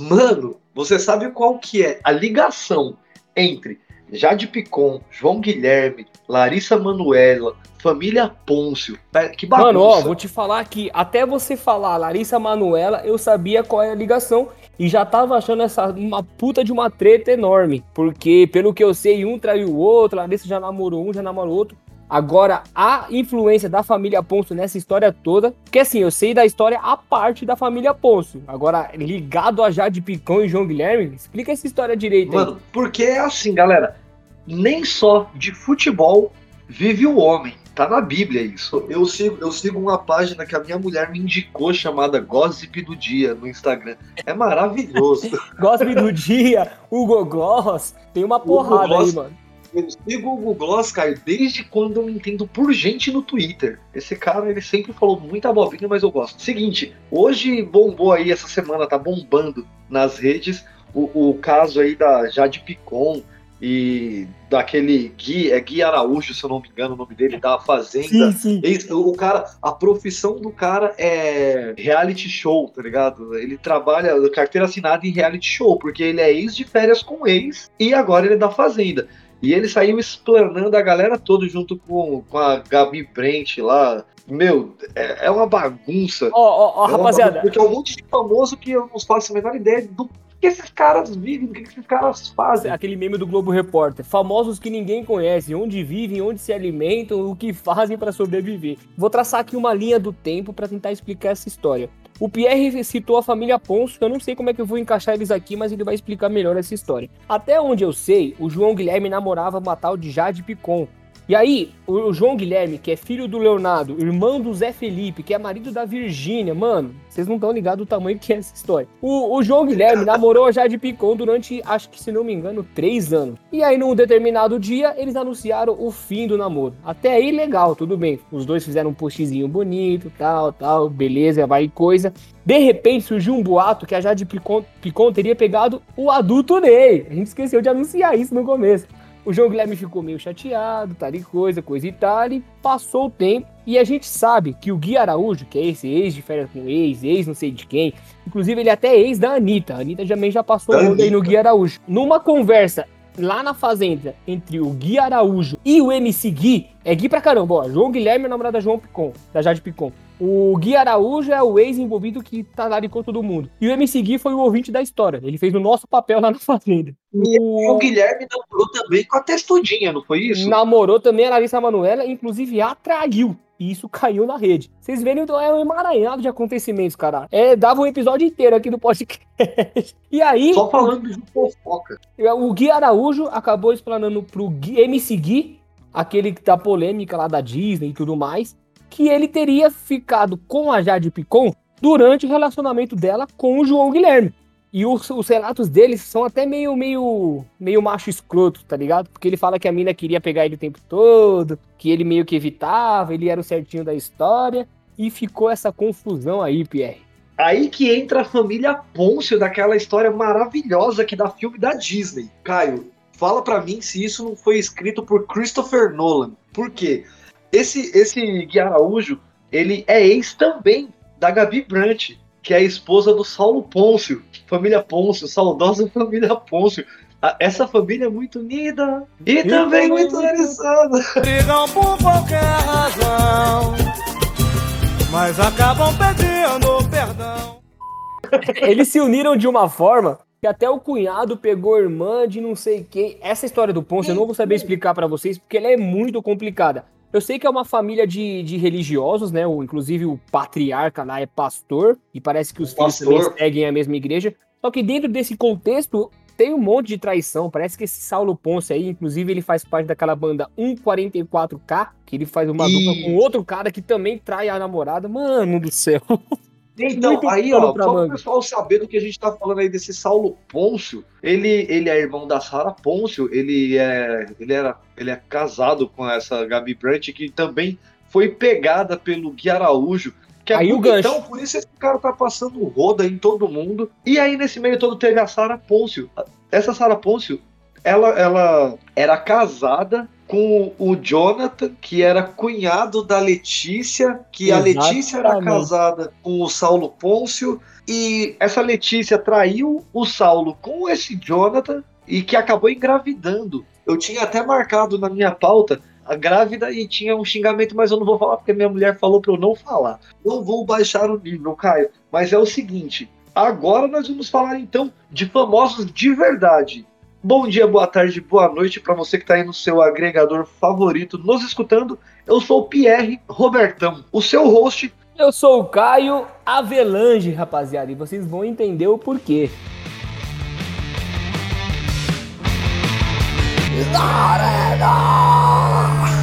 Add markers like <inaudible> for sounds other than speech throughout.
Mano, você sabe qual que é a ligação entre Jade Picon, João Guilherme, Larissa Manuela, família Pôncio. Que bagunça. Mano, ó, vou te falar que até você falar Larissa Manuela, eu sabia qual é a ligação e já tava achando essa uma puta de uma treta enorme. Porque, pelo que eu sei, um traiu o outro, Larissa já namorou um, já namorou outro. Agora, a influência da família Ponço nessa história toda, porque assim, eu sei da história a parte da família Ponço. Agora, ligado a Jade Picão e João Guilherme, explica essa história direito Mano, aí. porque é assim, galera, nem só de futebol vive o homem. Tá na Bíblia isso. Eu sigo, eu sigo uma página que a minha mulher me indicou chamada Gossip do Dia no Instagram. É maravilhoso. <laughs> Gossip do Dia, Hugo Gloss, tem uma porrada aí, mano. Eu sigo o Google Gloss, cara, desde quando eu me entendo por gente no Twitter. Esse cara, ele sempre falou muita abobrinha, mas eu gosto. Seguinte, hoje bombou aí, essa semana tá bombando nas redes o, o caso aí da Jade Picon e daquele Gui, é Gui Araújo, se eu não me engano o nome dele, da Fazenda. Sim, sim. O cara, a profissão do cara é reality show, tá ligado? Ele trabalha carteira assinada em reality show, porque ele é ex de férias com ex e agora ele é da Fazenda. E ele saiu explanando a galera toda junto com, com a Gabi Brent lá. Meu, é, é uma bagunça. Ó, ó, ó, é rapaziada. Porque é um monte de famoso que eu não faço a menor ideia do que esses caras vivem, o que esses caras fazem. Aquele meme do Globo Repórter. Famosos que ninguém conhece, onde vivem, onde se alimentam, o que fazem para sobreviver. Vou traçar aqui uma linha do tempo para tentar explicar essa história. O Pierre citou a família Ponço, eu não sei como é que eu vou encaixar eles aqui, mas ele vai explicar melhor essa história. Até onde eu sei, o João Guilherme namorava uma tal de Jade Picon, e aí, o João Guilherme, que é filho do Leonardo, irmão do Zé Felipe, que é marido da Virgínia, mano, vocês não estão ligados do tamanho que é essa história. O, o João Guilherme namorou a Jade Picon durante, acho que se não me engano, três anos. E aí, num determinado dia, eles anunciaram o fim do namoro. Até aí, legal, tudo bem. Os dois fizeram um postzinho bonito, tal, tal, beleza, vai coisa. De repente surgiu um boato que a Jade Picon, Picon teria pegado o adulto Ney. A gente esqueceu de anunciar isso no começo. O João Guilherme ficou meio chateado, tal e coisa, coisa e tal, e passou o tempo. E a gente sabe que o Gui Araújo, que é esse ex de férias com ex, ex não sei de quem, inclusive ele é até ex da Anitta. A Anitta também já passou o aí no Gui Araújo. Numa conversa lá na fazenda entre o Gui Araújo e o MC Gui, é Gui pra caramba, ó. João Guilherme é namorada da João Picon, da Jade Picon. O Gui Araújo é o ex-envolvido que tá lá de todo mundo. E o MC Gui foi o ouvinte da história. Ele fez o nosso papel lá na <laughs> Fazenda. E o, o Guilherme namorou também com a Testudinha, não foi isso? Namorou também a Larissa Manoela, inclusive atraiu. E isso caiu na rede. Vocês verem, então é um emaranhado de acontecimentos, cara. É, dava um episódio inteiro aqui do podcast. <laughs> e aí. Só falando de fofoca. O Gui Araújo acabou explanando pro Gui, MC Gui, aquele da polêmica lá da Disney e tudo mais, que ele teria ficado com a Jade Picon durante o relacionamento dela com o João Guilherme. E os, os, relatos deles são até meio, meio, meio macho escroto, tá ligado? Porque ele fala que a mina queria pegar ele o tempo todo, que ele meio que evitava, ele era o certinho da história, e ficou essa confusão aí, Pierre. Aí que entra a família Pôncio daquela história maravilhosa que dá filme da Disney. Caio, fala para mim se isso não foi escrito por Christopher Nolan. Por quê? Esse, esse Gui Araújo, ele é ex também da Gabi Brandt, que é a esposa do Saulo Pôncio, família Pôncio, saudosa família Pôncio. Essa família é muito unida e também muito organizada. Brigam por qualquer razão, mas acabam pedindo perdão. Eles se uniram de uma forma que até o cunhado pegou a irmã de não sei quem. Essa história do Pôncio eu não vou saber explicar para vocês porque ela é muito complicada. Eu sei que é uma família de, de religiosos, né? O, inclusive o patriarca lá é pastor, e parece que os filhos também seguem a mesma igreja. Só que dentro desse contexto tem um monte de traição. Parece que esse Saulo Ponce aí, inclusive, ele faz parte daquela banda 144K, que ele faz uma e... dupla com outro cara que também trai a namorada. Mano do céu. <laughs> Então, aí, ó, só para o pessoal saber do que a gente tá falando aí desse Saulo Pôncio, ele, ele é irmão da Sara Pôncio, ele é, ele, era, ele é casado com essa Gabi Brandt, que também foi pegada pelo Gui Araújo, que é aí o gancho. Então, por isso esse cara tá passando roda em todo mundo. E aí, nesse meio todo, teve a Sara Pôncio. Essa Sara Pôncio, ela, ela era casada com o Jonathan, que era cunhado da Letícia, que Exatamente. a Letícia era casada com o Saulo Pôncio, e essa Letícia traiu o Saulo com esse Jonathan e que acabou engravidando. Eu tinha até marcado na minha pauta a grávida e tinha um xingamento, mas eu não vou falar porque minha mulher falou para eu não falar. Eu vou baixar o nível, Caio. Mas é o seguinte: agora nós vamos falar então de famosos de verdade. Bom dia, boa tarde, boa noite para você que está aí no seu agregador favorito nos escutando. Eu sou o Pierre Robertão, o seu host. Eu sou o Caio Avelange, rapaziada, e vocês vão entender o porquê. É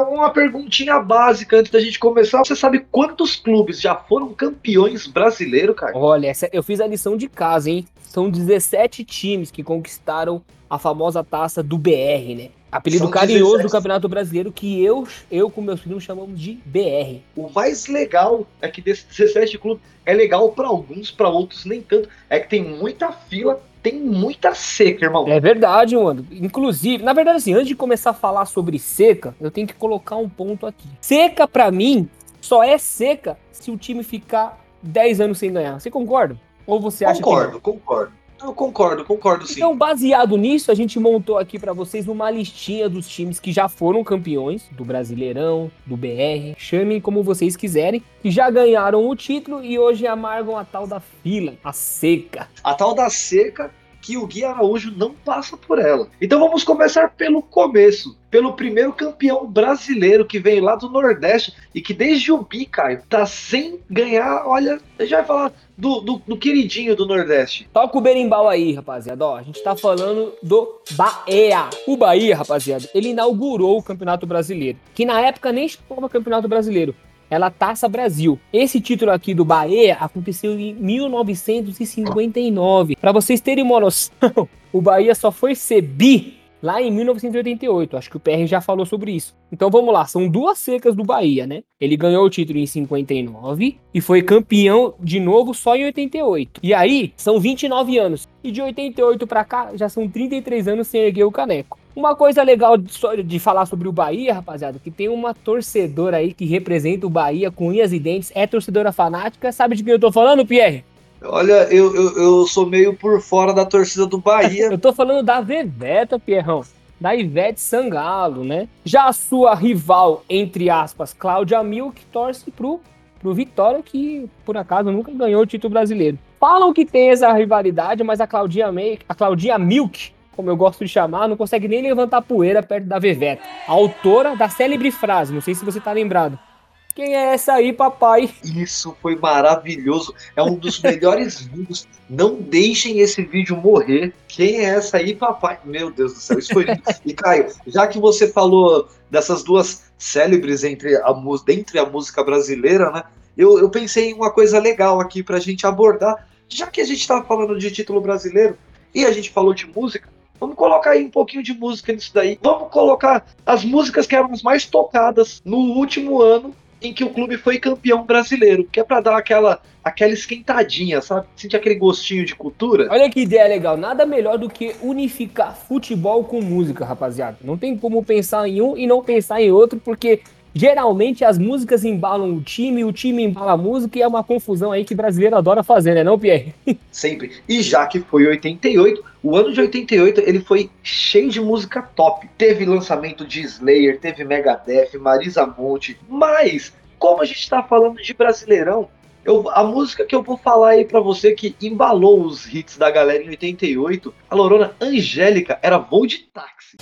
uma perguntinha básica antes da gente começar. Você sabe quantos clubes já foram campeões brasileiros, cara? Olha, essa, eu fiz a lição de casa, hein? São 17 times que conquistaram a famosa taça do BR, né? Apelido São carinhoso 17. do Campeonato Brasileiro que eu, eu com meus filhos chamamos de BR. O mais legal é que desses 17 clubes é legal para alguns, para outros nem tanto. É que tem muita fila tem muita seca, irmão. É verdade, mano. Inclusive, na verdade, assim, antes de começar a falar sobre seca, eu tenho que colocar um ponto aqui. Seca, para mim, só é seca se o time ficar 10 anos sem ganhar. Você concorda? Ou você acha concordo, que. Concordo, concordo. Eu concordo, concordo sim. Então, baseado nisso, a gente montou aqui para vocês uma listinha dos times que já foram campeões do Brasileirão, do BR, chamem como vocês quiserem, que já ganharam o título e hoje amargam a tal da fila, a seca. A tal da seca que o Gui Araújo não passa por ela. Então vamos começar pelo começo, pelo primeiro campeão brasileiro que vem lá do Nordeste e que desde o Bi, Caio, tá sem ganhar. Olha, a gente vai falar do, do, do queridinho do Nordeste. Toca o berimbau aí, rapaziada. Ó, a gente tá falando do Bahia. O Bahia, rapaziada, ele inaugurou o Campeonato Brasileiro, que na época nem chamava Campeonato Brasileiro ela Taça Brasil. Esse título aqui do Bahia aconteceu em 1959. Para vocês terem uma noção, <laughs> o Bahia só foi ser bi lá em 1988. Acho que o PR já falou sobre isso. Então vamos lá, são duas secas do Bahia, né? Ele ganhou o título em 59 e foi campeão de novo só em 88. E aí, são 29 anos. E de 88 para cá, já são 33 anos sem erguer o caneco. Uma coisa legal de, de, falar sobre o Bahia, rapaziada, que tem uma torcedora aí que representa o Bahia com unhas e dentes, é torcedora fanática. Sabe de quem eu tô falando, Pierre? Olha, eu, eu, eu sou meio por fora da torcida do Bahia. <laughs> eu tô falando da Veveta, Pierrão. Da Ivete Sangalo, né? Já a sua rival, entre aspas, Cláudia Milk, torce pro, pro Vitória, que por acaso nunca ganhou o título brasileiro. Falam que tem essa rivalidade, mas a Claudinha, May, a Claudinha Milk, como eu gosto de chamar, não consegue nem levantar poeira perto da Veveta. Autora da célebre frase, não sei se você tá lembrado. Quem é essa aí, papai? Isso foi maravilhoso. É um dos melhores <laughs> vídeos. Não deixem esse vídeo morrer. Quem é essa aí, papai? Meu Deus do céu, isso foi lindo. E Caio, já que você falou dessas duas célebres entre a, dentre a música brasileira, né? Eu, eu pensei em uma coisa legal aqui pra gente abordar. Já que a gente tá falando de título brasileiro e a gente falou de música, Vamos colocar aí um pouquinho de música nisso daí. Vamos colocar as músicas que eram as mais tocadas no último ano em que o clube foi campeão brasileiro, que é para dar aquela aquela esquentadinha, sabe? Sentir aquele gostinho de cultura. Olha que ideia legal, nada melhor do que unificar futebol com música, rapaziada. Não tem como pensar em um e não pensar em outro, porque Geralmente as músicas embalam o time, o time embala a música e é uma confusão aí que brasileiro adora fazer, né, não, Pierre? <laughs> Sempre. E já que foi 88, o ano de 88 ele foi cheio de música top. Teve lançamento de Slayer, teve Megadeth, Marisa Monte, mas como a gente está falando de Brasileirão, eu, a música que eu vou falar aí para você que embalou os hits da galera em 88, a Lorona Angélica era Voo de Táxi.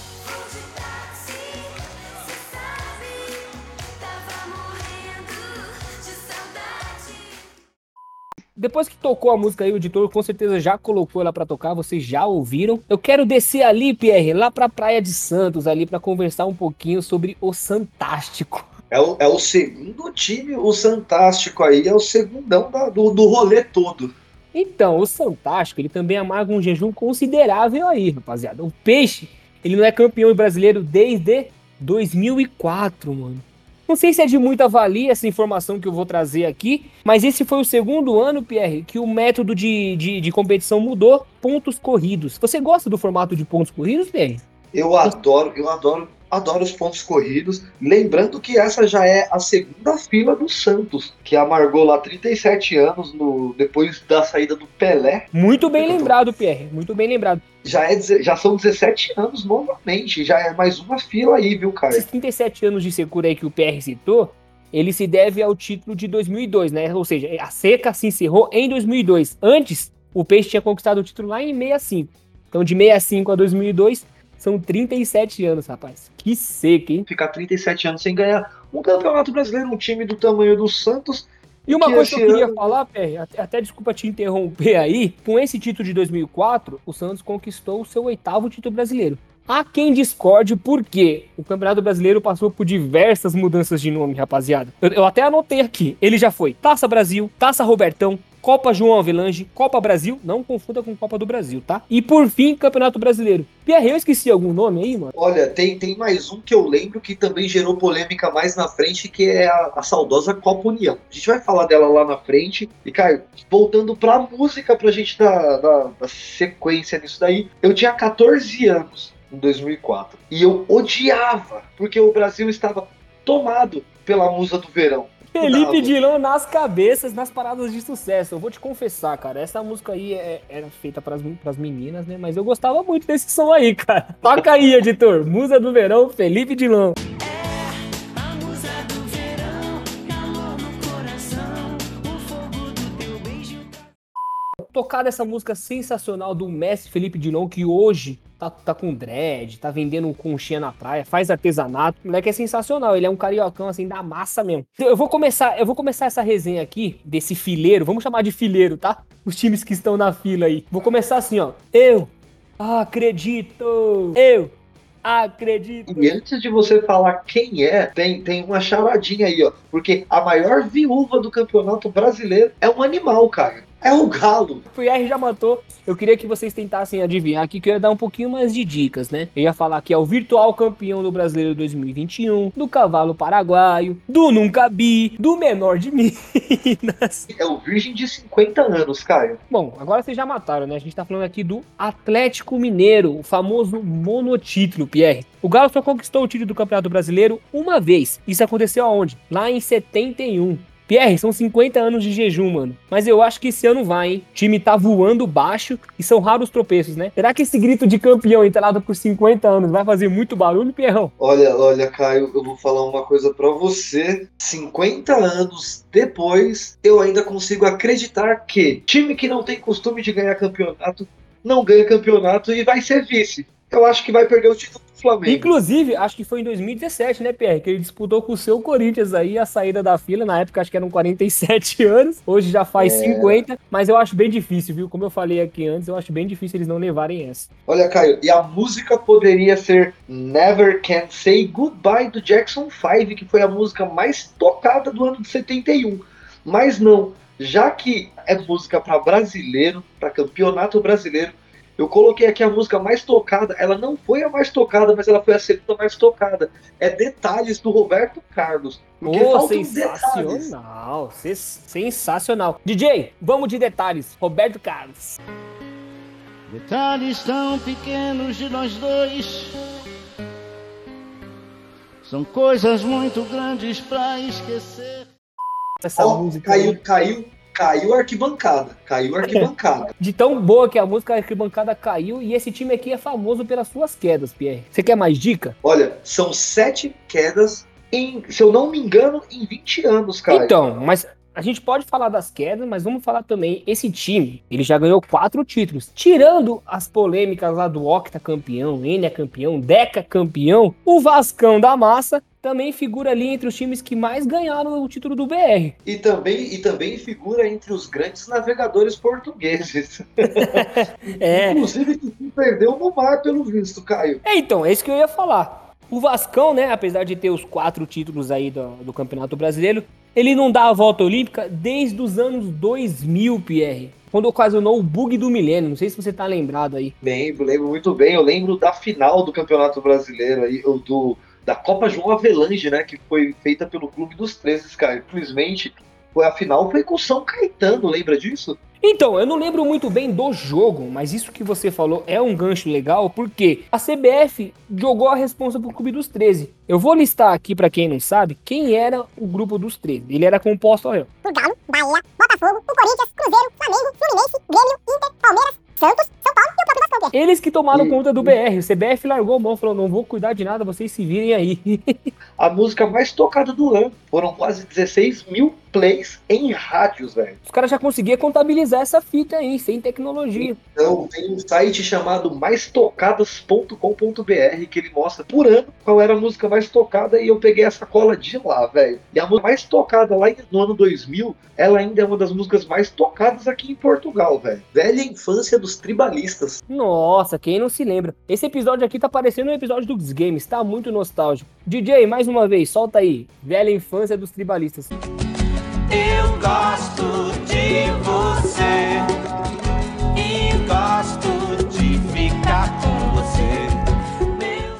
Depois que tocou a música aí, o editor com certeza já colocou ela para tocar, vocês já ouviram. Eu quero descer ali, Pierre, lá pra Praia de Santos, ali para conversar um pouquinho sobre o Santástico. É o, é o segundo time, o Santástico aí, é o segundão da, do, do rolê todo. Então, o Santástico, ele também amarga um jejum considerável aí, rapaziada. O Peixe, ele não é campeão brasileiro desde 2004, mano. Não sei se é de muita valia essa informação que eu vou trazer aqui, mas esse foi o segundo ano, Pierre, que o método de, de, de competição mudou, pontos corridos. Você gosta do formato de pontos corridos, Pierre? Eu adoro, eu adoro adoro os pontos corridos. Lembrando que essa já é a segunda fila do Santos, que amargou lá 37 anos no, depois da saída do Pelé. Muito bem lembrado, Pierre. Muito bem lembrado. Já, é, já são 17 anos novamente. Já é mais uma fila aí, viu, cara? Esses 37 anos de secura aí que o Pierre citou, ele se deve ao título de 2002, né? Ou seja, a seca se encerrou em 2002. Antes, o Peixe tinha conquistado o título lá em 65. Então, de 65 a 2002, são 37 anos, rapaz. Que seca, hein? Ficar 37 anos sem ganhar um campeonato brasileiro, um time do tamanho do Santos. E uma que coisa que eu queria ano... falar, Pé, até, até desculpa te interromper aí, com esse título de 2004, o Santos conquistou o seu oitavo título brasileiro. Há quem discorde por quê. O Campeonato Brasileiro passou por diversas mudanças de nome, rapaziada. Eu, eu, até anotei aqui. Ele já foi Taça Brasil, Taça Robertão, Copa João Avelange, Copa Brasil, não confunda com Copa do Brasil, tá? E por fim, Campeonato Brasileiro. Pierre, eu esqueci algum nome aí, mano? Olha, tem, tem mais um que eu lembro que também gerou polêmica mais na frente, que é a, a saudosa Copa União. A gente vai falar dela lá na frente. E, Caio, voltando pra música, pra gente dar, dar, dar sequência nisso daí, eu tinha 14 anos em 2004. E eu odiava, porque o Brasil estava tomado pela musa do verão. Felipe Dilon nas cabeças, nas paradas de sucesso. Eu vou te confessar, cara, essa música aí é, era feita pras, pras meninas, né? Mas eu gostava muito desse som aí, cara. Toca aí, editor. Musa do Verão, Felipe Dilon. Tocar essa música sensacional do mestre Felipe Dilon, que hoje tá, tá com dread, tá vendendo conchinha na praia, faz artesanato. O moleque é sensacional, ele é um cariocão assim da massa mesmo. Eu vou começar, eu vou começar essa resenha aqui desse fileiro, vamos chamar de fileiro, tá? Os times que estão na fila aí. Vou começar assim, ó. Eu acredito. Eu acredito. E antes de você falar quem é, tem, tem uma charadinha aí, ó. Porque a maior viúva do campeonato brasileiro é um animal, cara. É o galo. O Pierre já matou. Eu queria que vocês tentassem adivinhar aqui, que eu ia dar um pouquinho mais de dicas, né? Eu ia falar que é o virtual campeão do Brasileiro 2021, do cavalo paraguaio, do Nunca Bi, do menor de <laughs> Minas. É o virgem de 50 anos, Caio. Bom, agora vocês já mataram, né? A gente tá falando aqui do Atlético Mineiro, o famoso monotítulo, Pierre. O Galo só conquistou o título do Campeonato Brasileiro uma vez. Isso aconteceu aonde? Lá em 71. Pierre, são 50 anos de jejum, mano. Mas eu acho que esse ano vai, hein? O time tá voando baixo e são raros tropeços, né? Será que esse grito de campeão entrado por 50 anos vai fazer muito barulho, Pierrão? Olha, olha, Caio, eu vou falar uma coisa para você. 50 anos depois, eu ainda consigo acreditar que time que não tem costume de ganhar campeonato não ganha campeonato e vai ser vice. Eu acho que vai perder o título Flamengo. Inclusive, acho que foi em 2017, né, Pierre? Que ele disputou com o seu Corinthians aí a saída da fila. Na época, acho que eram 47 <laughs> anos. Hoje já faz é... 50. Mas eu acho bem difícil, viu? Como eu falei aqui antes, eu acho bem difícil eles não levarem essa. Olha, Caio, e a música poderia ser Never Can Say Goodbye do Jackson 5, que foi a música mais tocada do ano de 71. Mas não, já que é música para brasileiro, para campeonato brasileiro, eu coloquei aqui a música mais tocada. Ela não foi a mais tocada, mas ela foi a segunda mais tocada. É Detalhes do Roberto Carlos. Oh, sensacional! Sensacional. DJ, vamos de detalhes. Roberto Carlos. Detalhes tão pequenos de nós dois. São coisas muito grandes pra esquecer. Essa oh, música. Caiu, caiu caiu a arquibancada. Caiu a arquibancada. <laughs> De tão boa que a música a arquibancada caiu. E esse time aqui é famoso pelas suas quedas, Pierre. Você quer mais dica? Olha, são sete quedas em, se eu não me engano, em 20 anos, cara. Então, mas a gente pode falar das quedas, mas vamos falar também, esse time, ele já ganhou quatro títulos. Tirando as polêmicas lá do Octa campeão, Enia campeão, Deca campeão, o Vascão da Massa também figura ali entre os times que mais ganharam o título do BR. E também, e também figura entre os grandes navegadores portugueses. <laughs> é. Inclusive que perdeu no mar, pelo visto, Caio. É, então, é isso que eu ia falar. O Vascão, né, apesar de ter os quatro títulos aí do, do Campeonato Brasileiro, ele não dá a volta olímpica desde os anos 2000, Pierre quando ocasionou o bug do milênio. Não sei se você tá lembrado aí. Lembro, lembro muito bem. Eu lembro da final do Campeonato Brasileiro aí, do da Copa João Avelange, né? Que foi feita pelo Clube dos 13, cara. Infelizmente, a final foi com o São Caetano, lembra disso? Então, eu não lembro muito bem do jogo, mas isso que você falou é um gancho legal, porque a CBF jogou a responsa pro Clube dos 13. Eu vou listar aqui para quem não sabe quem era o grupo dos 13. Ele era composto, olha. Por Galo, Bahia, Botafogo, o Corinthians, Cruzeiro, Flamengo, Fluminense, Grêmio, Inter, Palmeiras, Santos, São Paulo Eles que tomaram E- conta do BR. O CBF largou a mão, falou: não vou cuidar de nada, vocês se virem aí. <laughs> A música mais tocada do ano. Foram quase 16 mil plays em rádios, velho. Os caras já conseguiam contabilizar essa fita aí, sem tecnologia. Então, tem um site chamado maistocadas.com.br que ele mostra por ano qual era a música mais tocada e eu peguei essa cola de lá, velho. E a música mais tocada lá no ano 2000, ela ainda é uma das músicas mais tocadas aqui em Portugal, velho. Velha infância dos tribalistas. Nossa, quem não se lembra? Esse episódio aqui tá parecendo um episódio dos games, tá muito nostálgico. DJ, mais uma vez, solta aí. Velha infância dos tribalistas. Eu gosto de você e gosto de ficar com você. Meu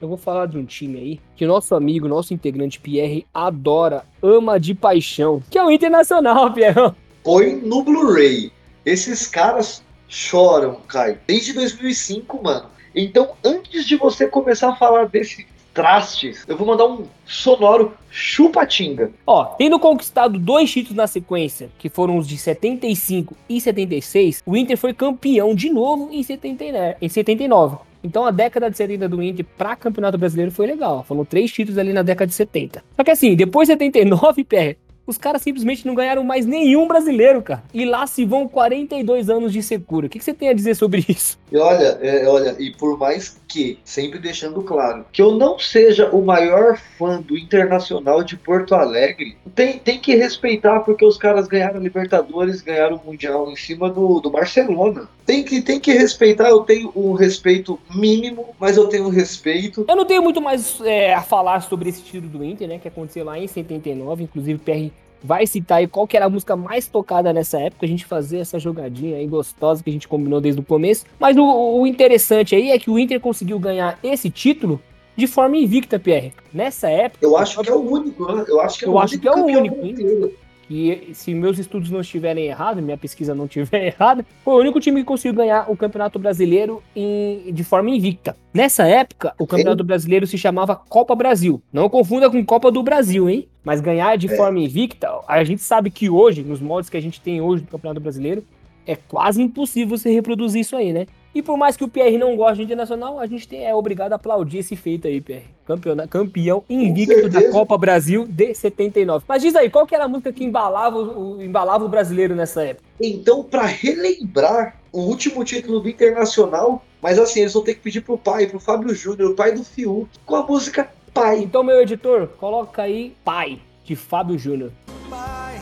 Eu vou falar de um time aí que o nosso amigo, nosso integrante Pierre adora, ama de paixão, que é o Internacional, <laughs> Pierre. Põe no Blu-ray. Esses caras choram, Caio. Desde 2005, mano. Então, antes de você começar a falar desse trastes, eu vou mandar um sonoro chupatinga. Ó, tendo conquistado dois títulos na sequência, que foram os de 75 e 76, o Inter foi campeão de novo em 79. Em 79. Então a década de 70 do Inter para Campeonato Brasileiro foi legal. Foram três títulos ali na década de 70. Só que assim, depois de 79, pé, os caras simplesmente não ganharam mais nenhum brasileiro, cara. E lá se vão 42 anos de secura. O que, que você tem a dizer sobre isso? E olha, é, olha, e por mais que, sempre deixando claro, que eu não seja o maior fã do Internacional de Porto Alegre, tem, tem que respeitar porque os caras ganharam Libertadores, ganharam o Mundial em cima do, do Barcelona. Tem que, tem que respeitar, eu tenho um respeito mínimo, mas eu tenho um respeito. Eu não tenho muito mais é, a falar sobre esse título do Inter, né? Que aconteceu lá em 79. Inclusive, PR vai citar aí qual que era a música mais tocada nessa época. A gente fazer essa jogadinha aí gostosa que a gente combinou desde o começo. Mas o, o interessante aí é que o Inter conseguiu ganhar esse título de forma invicta, PR. Nessa época. Eu acho que é o único, né? Eu acho que é Eu o acho único que é o único, que se meus estudos não estiverem errados, minha pesquisa não estiver <laughs> errada, foi o único time que conseguiu ganhar o Campeonato Brasileiro em- de forma invicta. Nessa época, o Campeonato Brasileiro se chamava Copa Brasil. Não confunda com Copa do Brasil, hein? Mas ganhar de É. forma invicta, a gente sabe que hoje, nos moldes que a gente tem hoje do Campeonato Brasileiro, é quase impossível você reproduzir isso aí, né? E por mais que o PR não goste de internacional, a gente tem- é obrigado a aplaudir esse feito aí, PR. Campeona- campeão invicto da. Copa Brasil de 79. Mas diz aí, qual que era a música que embalava o, o- embalava o brasileiro nessa época? Então, para relembrar o último título do Internacional, mas assim, eles vão ter que pedir pro pai, pro Fábio Júnior, o pai do Fiuk, com a música Pai. Então, meu editor, coloca aí Pai, de Fábio Júnior. pai,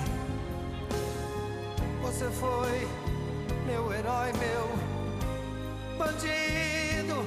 você foi meu herói, meu bandido.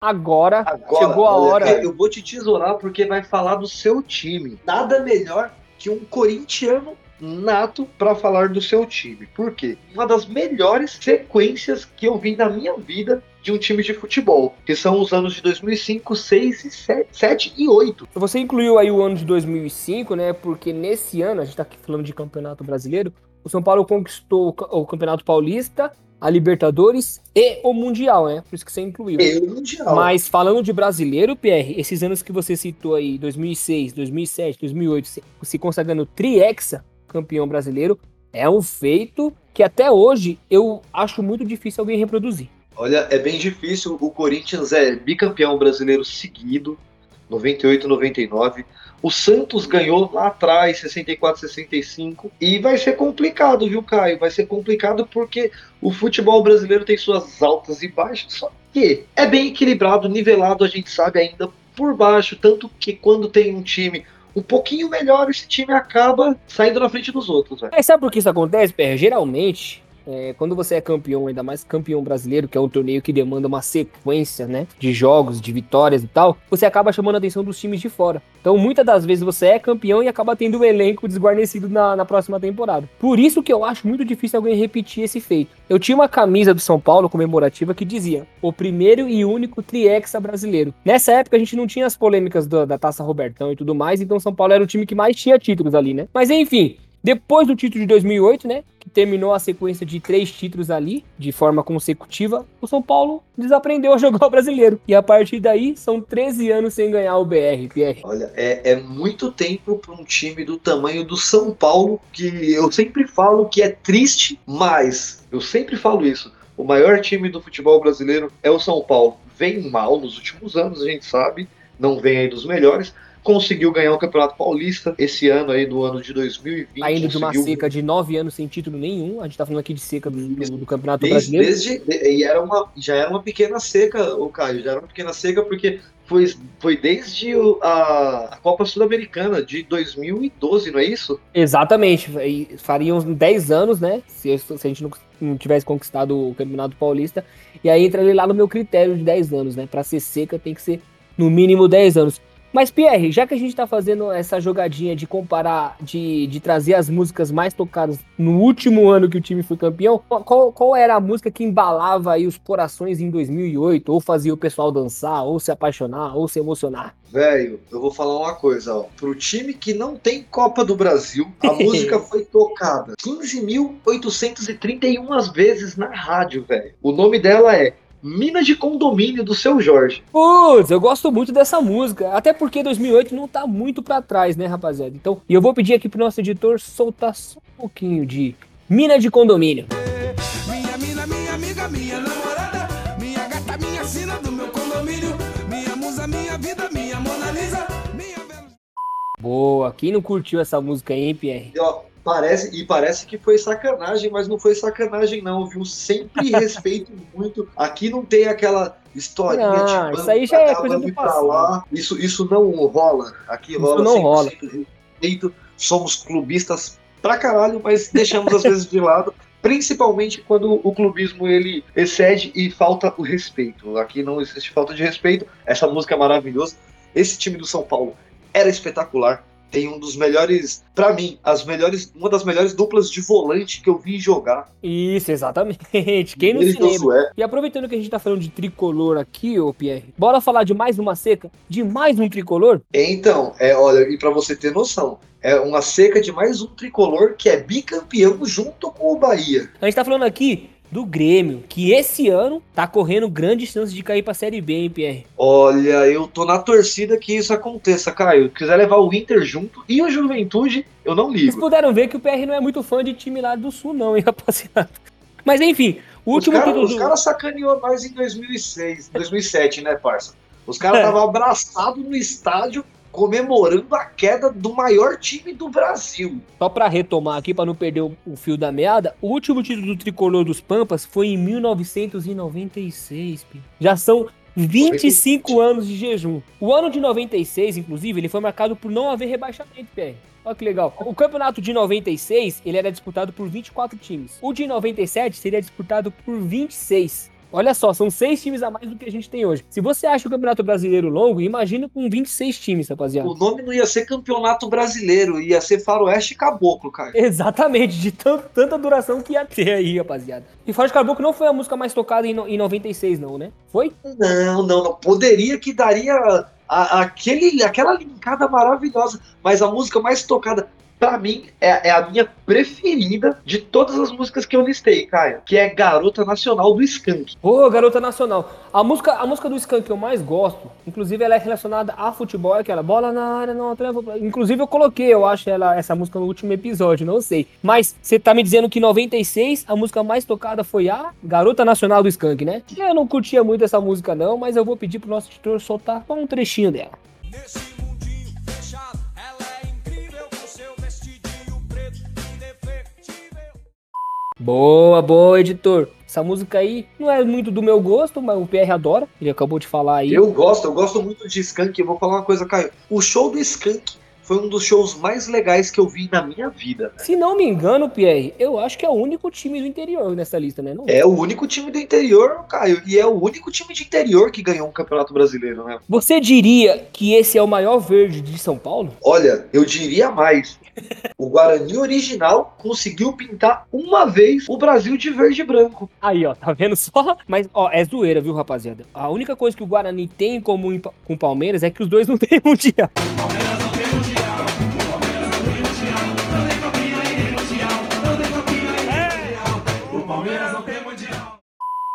Agora, Agora, chegou a olha, hora. Eu vou te tesourar porque vai falar do seu time. Nada melhor que um corintiano nato para falar do seu time. Por quê? Uma das melhores sequências que eu vi na minha vida de um time de futebol, que são os anos de 2005, 6 e 7, 7 e 8. Você incluiu aí o ano de 2005, né? Porque nesse ano, a gente tá aqui falando de Campeonato Brasileiro, o São Paulo conquistou o ca- o Campeonato Paulista, a Libertadores e o Mundial, né? Por isso que você incluiu. E o Mundial. Mas falando de brasileiro, PR, esses anos que você citou aí, 2006, 2007, 2008, se, se consagrando triexa campeão brasileiro, é um feito que até hoje eu acho muito difícil alguém reproduzir. Olha, é bem difícil. O Corinthians é bicampeão brasileiro seguido, 98, 99. O Santos ganhou lá atrás, 64, 65. E vai ser complicado, viu, Caio? Vai ser complicado porque o futebol brasileiro tem suas altas e baixas. Só que é bem equilibrado, nivelado, a gente sabe ainda por baixo. Tanto que quando tem um time um pouquinho melhor, esse time acaba saindo na frente dos outros. velho. Mas sabe por que isso acontece, PR? Geralmente, é, quando você é campeão, ainda mais campeão brasileiro, que é um torneio que demanda uma sequência, né, de jogos, de vitórias e tal, você acaba chamando a atenção dos times de fora. Então, muitas das vezes você é campeão e acaba tendo o um elenco desguarnecido na, na próxima temporada. Por isso que eu acho muito difícil alguém repetir esse feito. Eu tinha uma camisa do São Paulo comemorativa que dizia: o primeiro e único triexa brasileiro. Nessa época a gente não tinha as polêmicas do, da Taça Robertão e tudo mais, então São Paulo era o time que mais tinha títulos ali, né? Mas enfim, depois do título de 2008, né, que terminou a sequência de três títulos ali, de forma consecutiva, o São Paulo desaprendeu a jogar o brasileiro. E a partir daí, são 13 anos sem ganhar o BR, Pierre. Olha, é, é muito tempo para um time do tamanho do São Paulo, que eu sempre falo que é triste, mas eu sempre falo isso. O maior time do futebol brasileiro é o São Paulo. Vem mal nos últimos anos, a gente sabe, não vem aí dos melhores, conseguiu ganhar o Campeonato Paulista esse ano aí, do ano de 2020. Ainda de uma seca de nove anos sem título nenhum. A gente tá falando aqui de seca do, do- do Campeonato Desde, Brasileiro. desde- e era uma, já era uma pequena seca, o Caio, já era uma pequena seca porque foi, foi desde o- a, a Copa Sul-Americana de 2012, não é isso? Exatamente. Fariam uns 10 anos, né? Se, se a gente não, não tivesse conquistado o Campeonato Paulista. E aí entra ali lá no meu critério de 10 anos, né? Pra ser seca tem que ser no mínimo 10 anos. Mas, Pierre, já que a gente tá fazendo essa jogadinha de comparar, de, de trazer as músicas mais tocadas no último ano que o time foi campeão, qual, qual era a música que embalava aí os corações em 2008? Ou fazia o pessoal dançar, ou se apaixonar, ou se emocionar? Velho, eu vou falar uma coisa, ó. Pro time que não tem Copa do Brasil, a <laughs> música foi tocada 15.831 vezes na rádio, velho. O nome dela é Mina de Condomínio do Seu Jorge. Putz, eu gosto muito dessa música. Até porque 2008 não tá muito pra trás, né, rapaziada? Então, e eu vou pedir aqui pro nosso editor soltar só um pouquinho de Mina de Condomínio. Minha mina, minha amiga, minha namorada, minha gata, minha sina do meu condomínio, minha musa, minha vida, minha Mona Lisa, minha. Boa, quem não curtiu essa música aí, hein, Pierre? E, ó, parece, e parece que foi sacanagem, mas não foi sacanagem, não, viu? Sempre <laughs> respeito muito. Aqui não tem aquela historinha Não, de isso aí já pra é coisa do passado. lá. Isso, isso não rola. Aqui Isso rola não 100% rola. respeito. Somos clubistas pra caralho, mas deixamos às vezes de lado. Principalmente quando o clubismo ele excede e falta o respeito. Aqui não existe falta de respeito. Essa música é maravilhosa. Esse time do São Paulo era espetacular. Tem um dos melhores, pra mim, as melhores, uma das melhores duplas de volante que eu vi jogar. Isso, exatamente. Quem não Ele se e lembra? E aproveitando que a gente tá falando de tricolor aqui, ô Pierre, bora falar de mais uma seca? De mais um tricolor? Então, é, olha, e pra você ter noção, é uma seca de mais um tricolor que é bicampeão junto com o Bahia. A gente tá falando aqui do Grêmio, que esse ano tá correndo grandes chances de cair pra Série B, hein, Pierre? Olha, eu tô na torcida que isso aconteça, Caio. Se quiser levar o Inter junto e o Juventude, eu não Vocês ligo. puderam ver que o PR não é muito fã de time lá do Sul, não, hein, <laughs> rapaziada. Mas enfim, o Os último caras título do... cara sacaneou nós em 2006, 2007, né, parça? Os caras É. estavam abraçados no estádio comemorando a queda do maior time do Brasil. Só pra retomar aqui, pra não perder o, o fio da meada, o último título do Tricolor dos Pampas foi em 1996, Pi. Já são 25 anos de jejum. O ano de 96, inclusive, ele foi marcado por não haver rebaixamento, PR. Olha que legal. O campeonato de 96, ele era disputado por 24 times. O de 97 seria disputado por 26. Olha só, são seis times a mais do que a gente tem hoje. Se você acha o Campeonato Brasileiro longo, imagina com 26 times, rapaziada. O nome não ia ser Campeonato Brasileiro, ia ser Faroeste Caboclo, Caio. Exatamente, de tan- tanta duração que ia ter aí, rapaziada. E de Caboclo não foi a música mais tocada em, no- em 96, não, né? Foi? Não, não, não. Poderia que daria a- aquele, aquela linkada maravilhosa, mas a música mais tocada, pra mim, é, é a minha preferida de todas as músicas que eu listei, Caio, que é Garota Nacional do Skank. Ô, Garota Nacional. A música, a música do Skank que eu mais gosto, inclusive ela é relacionada a futebol, é aquela bola na área, não atreva. Inclusive eu coloquei, eu acho, ela, essa música no último episódio, não sei. Mas você tá me dizendo que em 96 a música mais tocada foi a Garota Nacional do Skank, né? Eu não curtia muito essa música, não, mas eu vou pedir pro nosso editor soltar um trechinho dela. Nesse Boa, boa, editor. Essa música aí não é muito do meu gosto, mas o PR adora. Ele acabou de falar aí. Eu gosto, eu gosto muito de Skank. Eu vou falar uma coisa, Caio. O show do Skank foi um dos shows mais legais que eu vi na minha vida. Se não me engano, Pierre, eu acho que é o único time do interior nessa lista, né? Não? É o único time do interior, Caio, e é o único time de interior que ganhou um campeonato brasileiro, né? Você diria que esse é o maior verde de São Paulo? Olha, eu diria mais. O Guarani original conseguiu pintar uma vez o Brasil de verde e branco. Aí, ó, tá vendo só? Mas, ó, é zoeira, viu, rapaziada? A única coisa que o Guarani tem em comum com o Palmeiras é que os dois não têm mundial.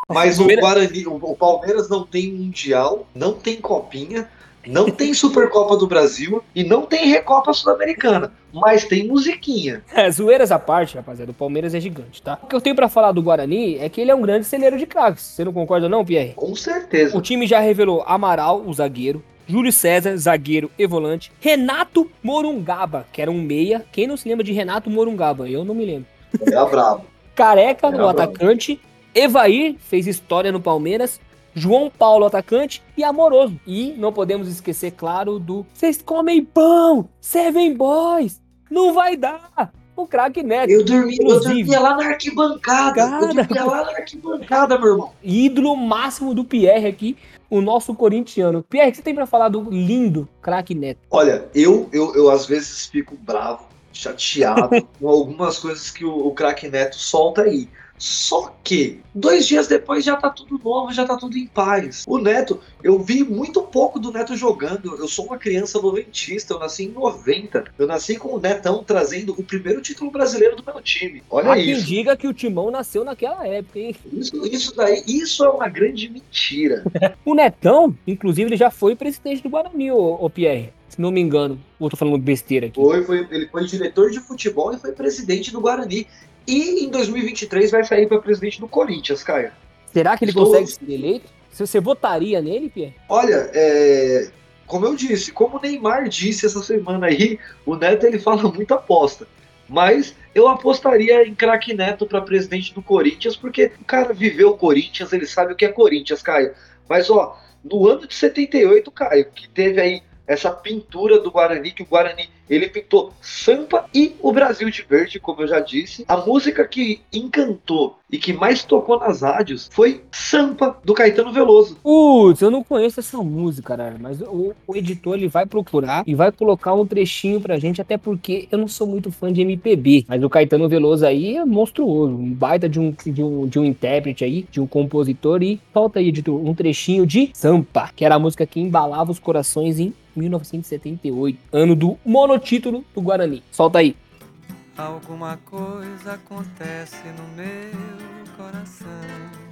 Mas o Guarani, o, Palmeiras não tem mundial, não tem copinha, não tem Supercopa do Brasil e não tem Recopa Sul-Americana, mas tem musiquinha. É, zoeiras à parte, rapaziada, o Palmeiras é gigante, tá? O que eu tenho pra falar do Guarani é que ele é um grande celeiro de craques. Você não concorda não, Pierre? Com certeza. O time já revelou Amaral, o zagueiro, Júlio César, zagueiro e volante, Renato Morungaba, que era um meia. Quem não se lembra de Renato Morungaba? Eu não me lembro. É a brabo. Careca, Era o atacante, Evair fez história no Palmeiras, João Paulo, atacante, e Amoroso. E não podemos esquecer, claro, do Vocês comem pão, Seven Boys, não vai dar. O craque Neto, Eu dormia, eu dormia lá na arquibancada. Eu Cara. dormia lá na arquibancada, meu irmão. ídolo máximo do Pierre aqui, o nosso corintiano. Pierre, o que você tem pra falar do lindo craque Neto? Olha, eu, eu, eu às vezes fico bravo, chateado <laughs> com algumas coisas que o, o craque Neto solta aí. Só que, dois dias depois já tá tudo novo, já tá tudo em paz. O Neto, eu vi muito pouco do Neto jogando. Eu sou uma criança noventista, eu nasci em 90. Eu nasci com o Netão trazendo o primeiro título brasileiro do meu time. Olha Há quem isso. diga que o Timão nasceu naquela época, hein? Isso, isso daí, isso é uma grande mentira. <laughs> O Netão, inclusive, ele já foi presidente do Guarani, ô, ô Pierre. Se não me engano, ou tô falando besteira aqui. Foi, foi, ele foi diretor de futebol e foi presidente do Guarani. E em 2023 vai sair para presidente do Corinthians, Caio. Será que ele Estou- consegue ser eleito? Você, votaria nele, Pierre? Olha, é, como eu disse, como o Neymar disse essa semana aí, o Neto ele fala muita aposta. Mas eu apostaria em craque Neto para presidente do Corinthians, porque o cara viveu o Corinthians, ele sabe o que é Corinthians, Caio. Mas ó, no ano de 78, Caio, que teve aí essa pintura do Guarani, que o Guarani ele pintou Sampa e o Brasil de Verde, como eu já disse. A música que encantou e que mais tocou nas rádios foi Sampa, do Caetano Veloso. Putz, eu não conheço essa música, cara, mas o, o editor ele vai procurar e vai colocar um trechinho pra gente, até porque eu não sou muito fã de MPB, mas o Caetano Veloso aí é monstruoso, um baita de um, de um, de um intérprete aí, de um compositor, e falta aí, editor, um trechinho de Sampa, que era a música que embalava os corações em 1978, ano do monotítulo do Guarani. Solta aí. Alguma coisa acontece no meu coração.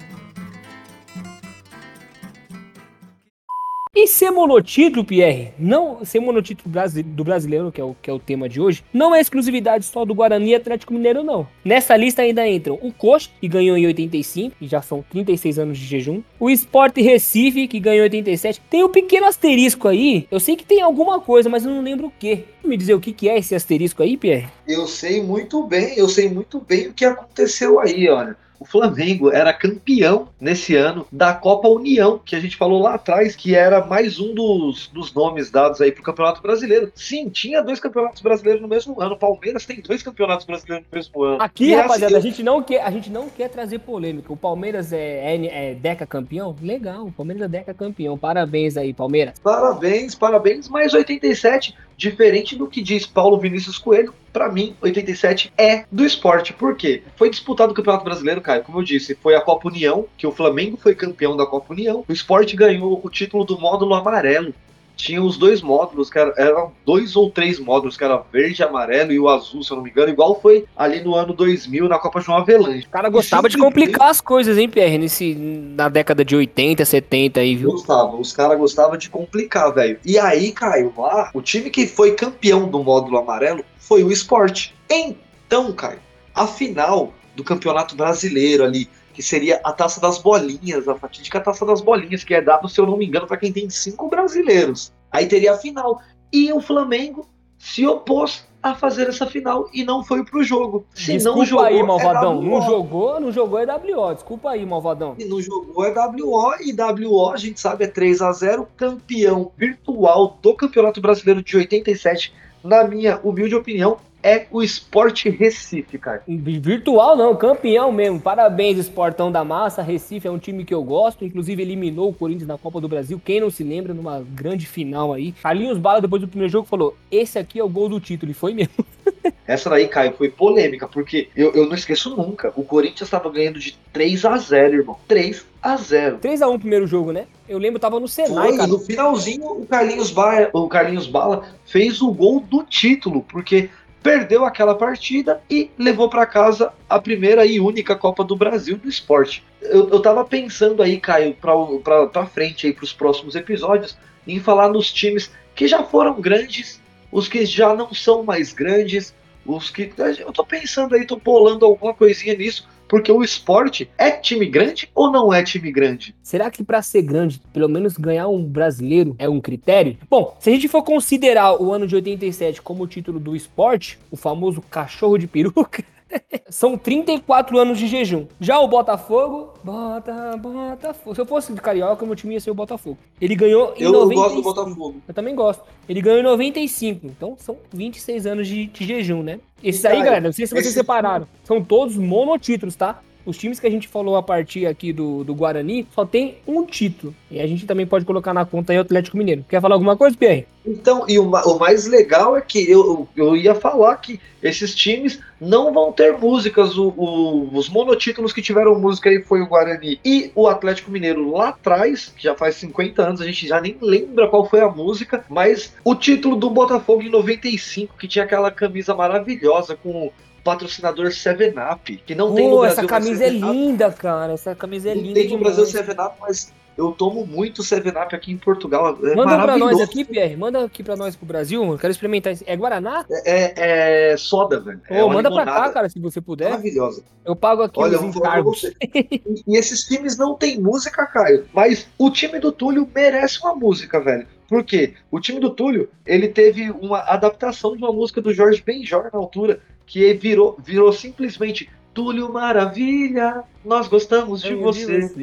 E ser monotítulo, Pierre, não ser monotítulo do brasileiro, que é, o, que é o tema de hoje, não é exclusividade só do Guarani e Atlético Mineiro, não. Nessa lista ainda entram o Coxa, que ganhou em 85, e já são 36 anos de jejum. O Sport Recife, que ganhou em 87. Tem um pequeno asterisco aí, eu sei que tem alguma coisa, mas eu não lembro o que. Me dizer o que, que é esse asterisco aí, Pierre? Eu sei muito bem, eu sei muito bem o que aconteceu aí, olha. O Flamengo era campeão nesse ano da Copa União, que a gente falou lá atrás, que era mais um dos, dos nomes dados aí pro Campeonato Brasileiro. Sim, tinha dois campeonatos brasileiros no mesmo ano. O Palmeiras tem dois campeonatos brasileiros no mesmo ano. Aqui, E rapaziada, a assim, gente, não quer, a gente não quer trazer polêmica. O Palmeiras é, é, é Deca campeão? Legal, o Palmeiras é Deca campeão. Parabéns aí, Palmeiras. Parabéns, parabéns, mas 87, diferente do que diz Paulo Vinícius Coelho, pra mim, 87 é do esporte. Por quê? Foi disputado o Campeonato Brasileiro, Caio, como eu disse, foi a Copa União, que o Flamengo foi campeão da Copa União. O esporte ganhou o título do módulo amarelo. Tinha os dois módulos, que era- eram dois ou três módulos, que era verde, amarelo e o azul, se eu não me engano, igual foi ali no ano 2000 na Copa João Avelange. O cara gostava de complicar as coisas, hein, Pierre? Nesse, na década de 80, 70 aí, viu? Gostava, os caras gostavam de complicar, velho. E aí, Caio, lá, o time que foi campeão do módulo amarelo foi o esporte. Então, Caio, a final do Campeonato Brasileiro ali, que seria a taça das bolinhas, a fatídica taça das bolinhas, que é dado, se eu não me engano, para quem tem cinco brasileiros. Aí teria a final. E o Flamengo se opôs a fazer essa final e não foi pro jogo. Se Desculpa não jogou, aí, é malvadão. WO. não jogou, não jogou é WO. Desculpa aí, malvadão. E não jogou é WO, e WO a gente sabe é 3 a 0 campeão virtual do Campeonato Brasileiro de 87 na minha humilde opinião, é o Sport Recife, cara. Virtual não, campeão mesmo. Parabéns, Esportão da Massa. Recife é um time que eu gosto. Inclusive, eliminou o Corinthians na Copa do Brasil. Quem não se lembra, numa grande final aí. Carlinhos Bala, depois do primeiro jogo, falou: Esse aqui é o gol do título. E foi mesmo. <laughs> Essa daí, Caio, foi polêmica, porque eu, eu não esqueço nunca. O Corinthians estava ganhando de 3 a 0 irmão. 3 a 0 3x1 primeiro jogo, né? Eu lembro, tava no Senai, Foi, cara. no finalzinho, o Carlinhos, Bala, o Carlinhos Bala fez o gol do título, porque perdeu aquela partida e levou para casa a primeira e única Copa do Brasil do esporte. Eu, eu tava pensando aí, Caio, para frente aí, para os próximos episódios, em falar nos times que já foram grandes, os que já não são mais grandes, os que. Eu tô pensando aí, tô bolando alguma coisinha nisso, porque o esporte é time grande ou não é time grande? Será que pra ser grande, pelo menos ganhar um brasileiro é um critério? Bom, se a gente for considerar o ano de 87 como o título do esporte, o famoso cachorro de peruca, <laughs> são 34 anos de jejum. Já o Botafogo, bota, Botafogo. Se eu fosse de carioca, meu time ia ser o Botafogo. Ele ganhou em Eu 95. gosto do Botafogo. Eu também gosto. Ele ganhou em 95, então são 26 anos de, de jejum, né? Esses aí, galera, não sei se vocês esse- separaram, são todos monotítulos, tá? Os times que a gente falou a partir aqui do, do Guarani só tem um título. E a gente também pode colocar na conta aí o Atlético Mineiro. Quer falar alguma coisa, Pierre? Então, e o, o mais legal é que eu, eu ia falar que esses times não vão ter músicas. O, o- os monotítulos que tiveram música aí foi o Guarani e o Atlético Mineiro lá atrás, que já faz 50 anos, a gente já nem lembra qual foi a música, mas o título do Botafogo em 95, que tinha aquela camisa maravilhosa com patrocinador 7up, que não tem no Pô, Brasil. essa camisa é 7up linda, cara. Essa camisa é Não linda tem no demais. Brasil 7up, mas eu tomo muito 7up aqui em Portugal. É Manda pra nós aqui, Pierre. Manda aqui pra nós pro Brasil. Eu quero experimentar. É Guaraná? É, é soda, velho. Pô, é manda pra cá, limonada cara, se você puder. Maravilhosa. Eu pago aqui Olha, eu os encargos. você. E, e esses times não tem música, Caio. Mas o time do Túlio merece uma música, velho. Por quê? O time do Túlio, ele teve uma adaptação de uma música do Jorge Benjor na altura, que virou, virou simplesmente Túlio Maravilha, nós gostamos de você. Túlio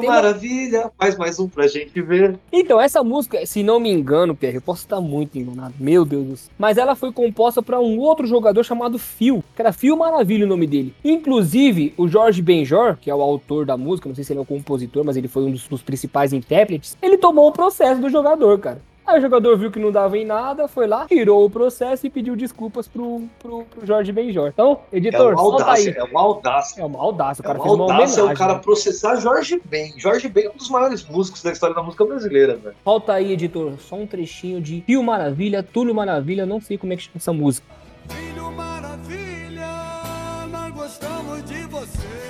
Tem uma- Maravilha, faz mais um pra gente ver. Então, essa música, se não me engano, Pierre, eu posso estar muito enganado, meu Deus do céu. Mas ela foi composta para um outro jogador chamado Phil, que era Phil Maravilha o nome dele. Inclusive, o Jorge Benjor, que é o autor da música, não sei se ele é o compositor, mas ele foi um dos, dos principais intérpretes, ele tomou o processo do jogador, cara. Aí o jogador viu que não dava em nada, foi lá, tirou o processo e pediu desculpas pro, pro, pro Jorge Benjor. Então, É editor, uma solta audácia, aí. é uma audácia. É uma audácia, o É cara uma fez uma audácia é homenagem. o cara né? processar Jorge Ben. Jorge Ben é um dos maiores músicos da história da música brasileira, velho. Falta aí, editor, só um trechinho de Rio Maravilha, Túlio Maravilha, não sei como é que chama essa música. Filho maravilha, nós gostamos de você.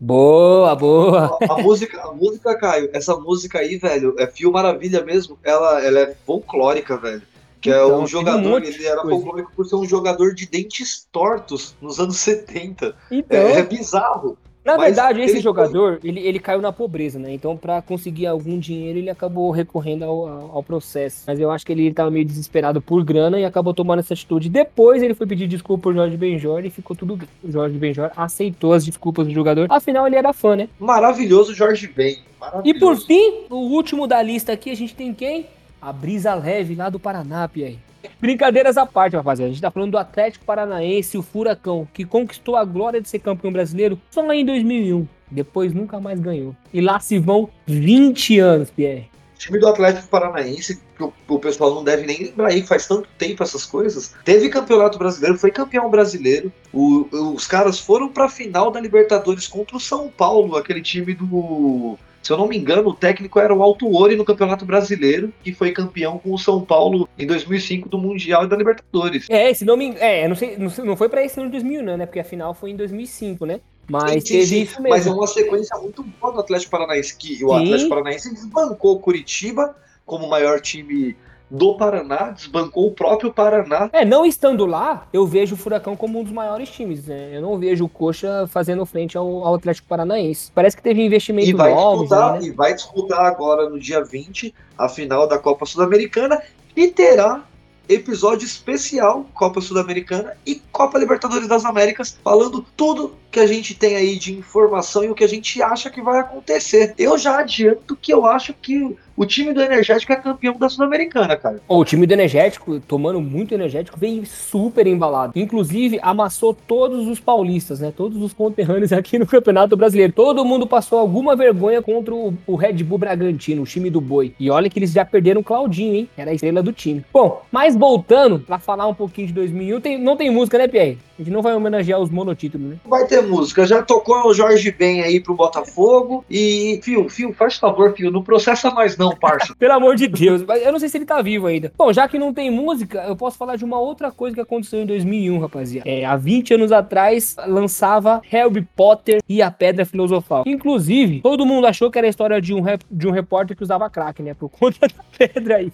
Boa, boa. A, a música, a música, Caio, essa música aí, velho, é Fio Maravilha mesmo, ela, ela é folclórica, velho. Que é Então, um tem um jogador, monte ele era folclórico por ser um jogador de dentes tortos nos anos 70. Então, É, é bizarro. Na mas verdade, esse jogador, ele, ele caiu na pobreza, né? Então, pra conseguir algum dinheiro, ele acabou recorrendo ao, ao- processo. Mas eu acho que ele tava meio desesperado por grana e acabou tomando essa atitude. Depois, ele foi pedir desculpa pro Jorge Benjor e ficou tudo bem. O Jorge Benjor aceitou as desculpas do jogador. Afinal, ele era fã, né? Maravilhoso Jorge Ben. E Maravilhoso. por fim, o último da lista aqui, a gente tem quem? A Brisa Leve lá do Paraná, aí. Brincadeiras à parte, rapaziada. A gente tá falando do Atlético Paranaense, o Furacão, que conquistou a glória de ser campeão brasileiro só em 2001. Depois nunca mais ganhou. E lá se vão 20 anos, Pierre. O time do Atlético Paranaense, que o, o pessoal não deve nem lembrar aí, faz tanto tempo essas coisas. Teve campeonato brasileiro, foi campeão brasileiro. O- os caras foram pra final da Libertadores contra o São Paulo, aquele time do. Se eu não me engano, o técnico era o Alto Ori no Campeonato Brasileiro, que foi campeão com o São Paulo em 2005 do Mundial e da Libertadores. É, se não me É, não sei, não, foi pra esse ano de 2000, né? Porque a final foi em 2005, né? Mas Sim, sim, isso Mas é mesmo. uma sequência muito boa do Atlético Paranaense, que o Sim. Atlético Paranaense desbancou Curitiba como o maior time do Paraná, desbancou o próprio Paraná. É, não estando lá, eu vejo o Furacão como um dos maiores times, né? Eu não vejo o Coxa fazendo frente ao, ao Atlético Paranaense. Parece que teve investimento E vai, novos disputar, né? e vai disputar agora no dia 20 a final da Copa Sul-Americana e terá episódio especial Copa Sul-Americana e Copa Libertadores das Américas, falando tudo que a gente tem aí de informação e o que a gente acha que vai acontecer. Eu já adianto que eu acho que o time do Energético é campeão da Sul-Americana, cara. O time do Energético, tomando muito energético, vem super embalado. Inclusive, amassou todos os paulistas, né? Todos os conterrâneos aqui no Campeonato Brasileiro. Todo mundo passou alguma vergonha contra o, o Red Bull Bragantino, o time do Boi. E olha que eles já perderam o Claudinho, hein? Era a estrela do time. Bom, mas voltando pra falar um pouquinho de 2001, tem- não tem música, né, Pierre? A gente não vai homenagear os monotítulos, né? Vai ter música, já tocou o Jorge Ben aí pro Botafogo e Fio, Fio, faz favor, Fio, não processa mais não, parça. <laughs> Pelo amor de Deus, eu não sei se ele tá vivo ainda. Bom, já que não tem música, eu posso falar de uma outra coisa que aconteceu em 2001, rapaziada. É, há 20 anos atrás, lançava Harry Potter e a Pedra Filosofal. Inclusive, todo mundo achou que era a história de um, rep- de um repórter que usava crack, né? Por <laughs> conta da pedra aí.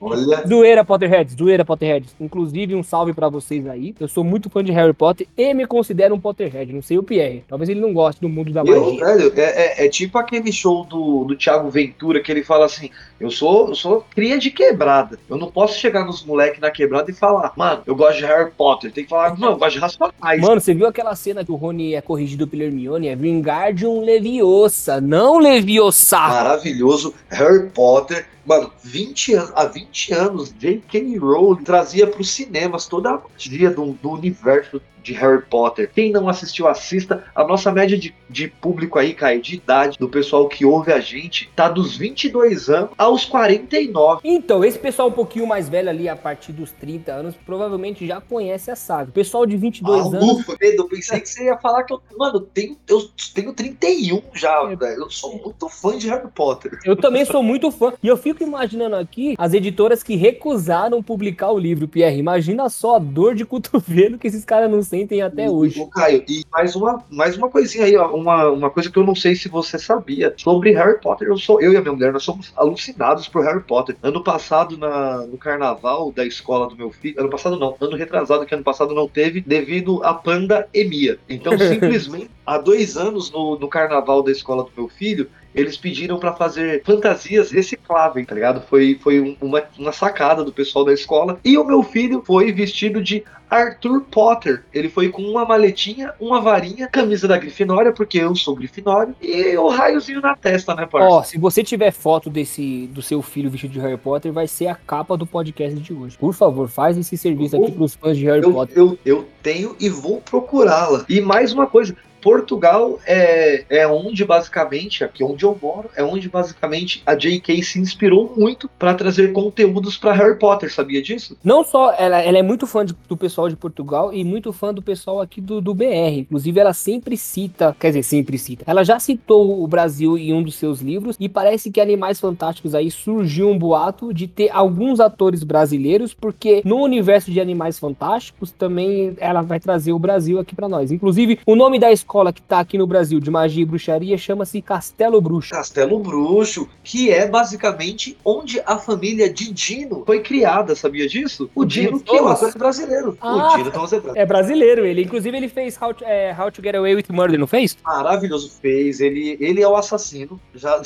Olha, Doeira, Potterheads, doeira, Potterheads. Inclusive, um salve pra vocês aí. Eu sou muito fã de Harry Potter e me considero um Potterhead. Não sei o Pierre. Talvez ele não goste do mundo da eu, magia. velho, é, é- é tipo aquele show do, do Thiago Ventura que ele fala assim: eu sou, eu sou cria de quebrada. Eu não posso chegar nos moleques na quebrada e falar, mano, eu gosto de Harry Potter. Tem que falar, não, eu gosto de Racionais. Mano, você viu aquela cena que o Rony é corrigido pelo Hermione? É Wingardium Leviosa, não Leviosa. Maravilhoso, Harry Potter. Mano, 20 anos, há 20 anos, J.K. Rowling trazia para os cinemas toda a magia do, do universo de Harry Potter. Quem não assistiu, assista. A nossa média de, de público aí, Caio, de idade, do pessoal que ouve a gente, tá dos 22 anos aos 49. Então, esse pessoal um pouquinho mais velho ali, a partir dos 30 anos, provavelmente já conhece a saga. O pessoal de 22 Ah, anos. ufa, Pedro, eu pensei que você ia falar que eu. Mano, eu tenho, eu tenho 31 já, É. velho. Eu sou muito fã de Harry Potter. Eu também sou muito fã. E eu fico imaginando aqui as editoras que recusaram publicar o livro, Pierre. Imagina só a dor de cotovelo que esses caras não sentem até hoje. Ô, Caio, e mais uma, mais uma coisinha aí, ó, uma, uma coisa que eu não sei se você sabia sobre Harry Potter. Eu, sou, eu e a minha mulher, nós somos alucinados por Harry Potter. Ano passado, na, no carnaval da escola do meu filho, ano passado não, ano retrasado, que ano passado não teve, devido à panda Emia. Então, <laughs> simplesmente, há dois anos, no, no carnaval da escola do meu filho, eles pediram pra fazer fantasias recicláveis, tá ligado? Foi, foi um- uma, uma sacada do pessoal da escola. E o meu filho foi vestido de Arthur Potter. Ele foi com uma maletinha, uma varinha, camisa da Grifinória, porque eu sou Grifinório, e o raiozinho na testa, né, parça? Ó, se você tiver foto desse do seu filho vestido de Harry Potter, vai ser a capa do podcast de hoje. Por favor, faz esse serviço aqui pros fãs de Harry eu, Potter. eu, eu tenho e vou procurá-la. E mais uma coisa. Portugal é, é onde basicamente, aqui onde eu moro, é onde basicamente a J.K. se inspirou muito pra trazer conteúdos pra Harry Potter, sabia disso? Não só, ela, ela é muito fã de- do pessoal de Portugal e muito fã do pessoal aqui do, do BR. Inclusive, ela sempre cita, quer dizer, sempre cita. Ela já citou o Brasil em um dos seus livros e parece que Animais Fantásticos aí surgiu um boato de ter alguns atores brasileiros, porque no universo de Animais Fantásticos também ela vai trazer o Brasil aqui pra nós. Inclusive, o nome da escola que tá aqui no Brasil de magia e bruxaria chama-se Castelo Bruxo. Castelo Bruxo, que é basicamente onde a família de Dino foi criada, sabia disso? O Dino, que é um ator brasileiro. Ah. O Dino Thomas é brasileiro. É brasileiro ele. Inclusive, ele fez How to, é, How to Get Away with Murder, não fez? Maravilhoso fez, ele, ele é o assassino. Já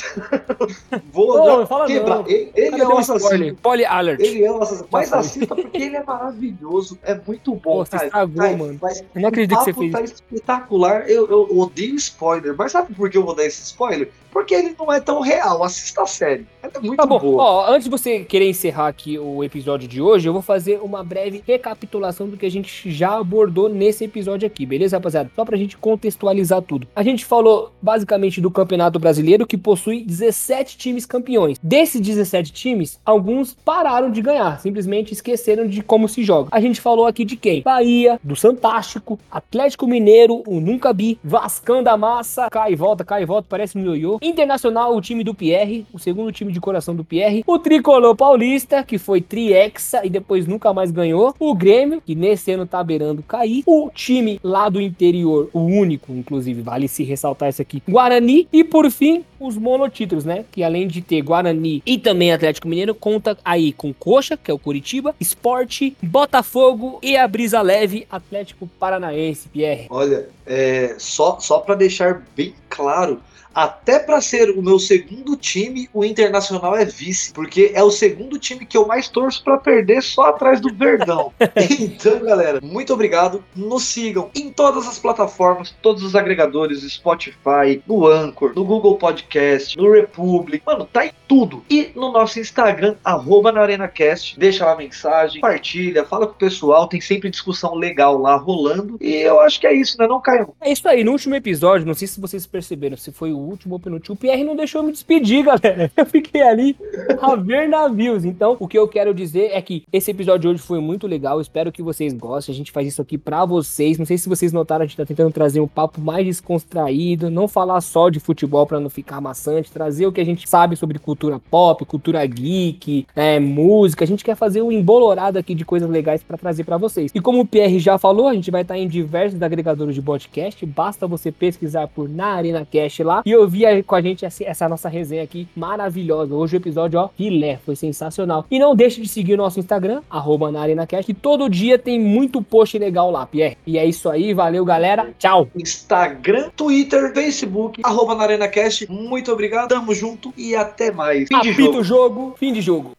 <laughs> vou Não, já fala quebrar. não. Ele, ele é o assassino. Spoiler alert. Ele é o assassino. Mas assista porque ele é maravilhoso. É muito bom, Pô, cara. estragou, Cara, mano. mas Eu não acredito que você o fez tá espetacular. Eu, eu odeio spoiler. Mas sabe por que eu vou dar esse spoiler? Porque ele não é tão real. Assista a série. Ela é muito Tá bom, boa. ó, antes de você querer encerrar aqui o episódio de hoje, eu vou fazer uma breve recapitulação do que a gente já abordou nesse episódio aqui, beleza, rapaziada? Só pra gente contextualizar tudo. A gente falou basicamente do Campeonato Brasileiro, que possui 17 times campeões. Desses 17 times, alguns pararam de ganhar, simplesmente esqueceram de como se joga. A gente falou aqui de quem? Bahia, do Santástico, Atlético Mineiro, o Nunca Bi, Vascão da Massa, cai e volta, cai e volta, parece um ioiô. Internacional, o time do Pierre, o segundo time de coração do Pierre. O Tricolor Paulista, que foi Triexa e depois nunca mais ganhou. O Grêmio, que nesse ano tá beirando cair. O time lá do interior, o único, inclusive, vale se ressaltar isso aqui, Guarani. E por fim, os monotítulos, né? Que além de ter Guarani e também Atlético Mineiro, conta aí com Coxa, que é o Curitiba, Esporte, Botafogo e a Brisa Leve, Atlético Paranaense, Pierre. Olha, é, só, só para deixar bem claro, Até pra ser o meu segundo time, o Internacional é vice, porque é o segundo time que eu mais torço pra perder só atrás do Verdão. <laughs> então, galera, muito obrigado. Nos sigam em todas as plataformas, todos os agregadores, Spotify, no Anchor, no Google Podcast, no Republic. Mano, tá em tudo. E no nosso Instagram, arroba na ArenaCast. Deixa lá mensagem, partilha, fala com o pessoal. Tem sempre discussão legal lá rolando. E eu acho que é isso, né? Não caiam. É isso aí, no último episódio, não sei se vocês perceberam, se foi o último ou penúltimo, o Pierre não deixou eu me despedir, <laughs> galera. Eu fiquei ali a ver navios. Então, o que eu quero dizer é que esse episódio de hoje foi muito legal. Espero que vocês gostem. A gente faz isso aqui pra vocês. Não sei se vocês notaram, a gente tá tentando trazer um papo mais descontraído, não falar só de futebol pra não ficar maçante, trazer o que a gente sabe sobre cultura pop, cultura geek, é, música. A gente quer fazer um embolorado aqui de coisas legais pra trazer pra vocês. E como o Pierre já falou, a gente vai estar em diversos agregadores de podcast. Basta você pesquisar por Na Arena Cast lá e ouvir com a gente essa, nossa resenha aqui maravilhosa. Hoje o episódio, ó, filé, foi sensacional. E não deixe de seguir o nosso Instagram, arroba na ArenaCast, e todo dia tem muito post legal lá, Pierre. E é isso aí, valeu, galera. Tchau. Instagram, Twitter, Facebook, arroba na ArenaCast. Muito obrigado, tamo junto e até mais. Fim de Apita jogo. o jogo, fim de jogo.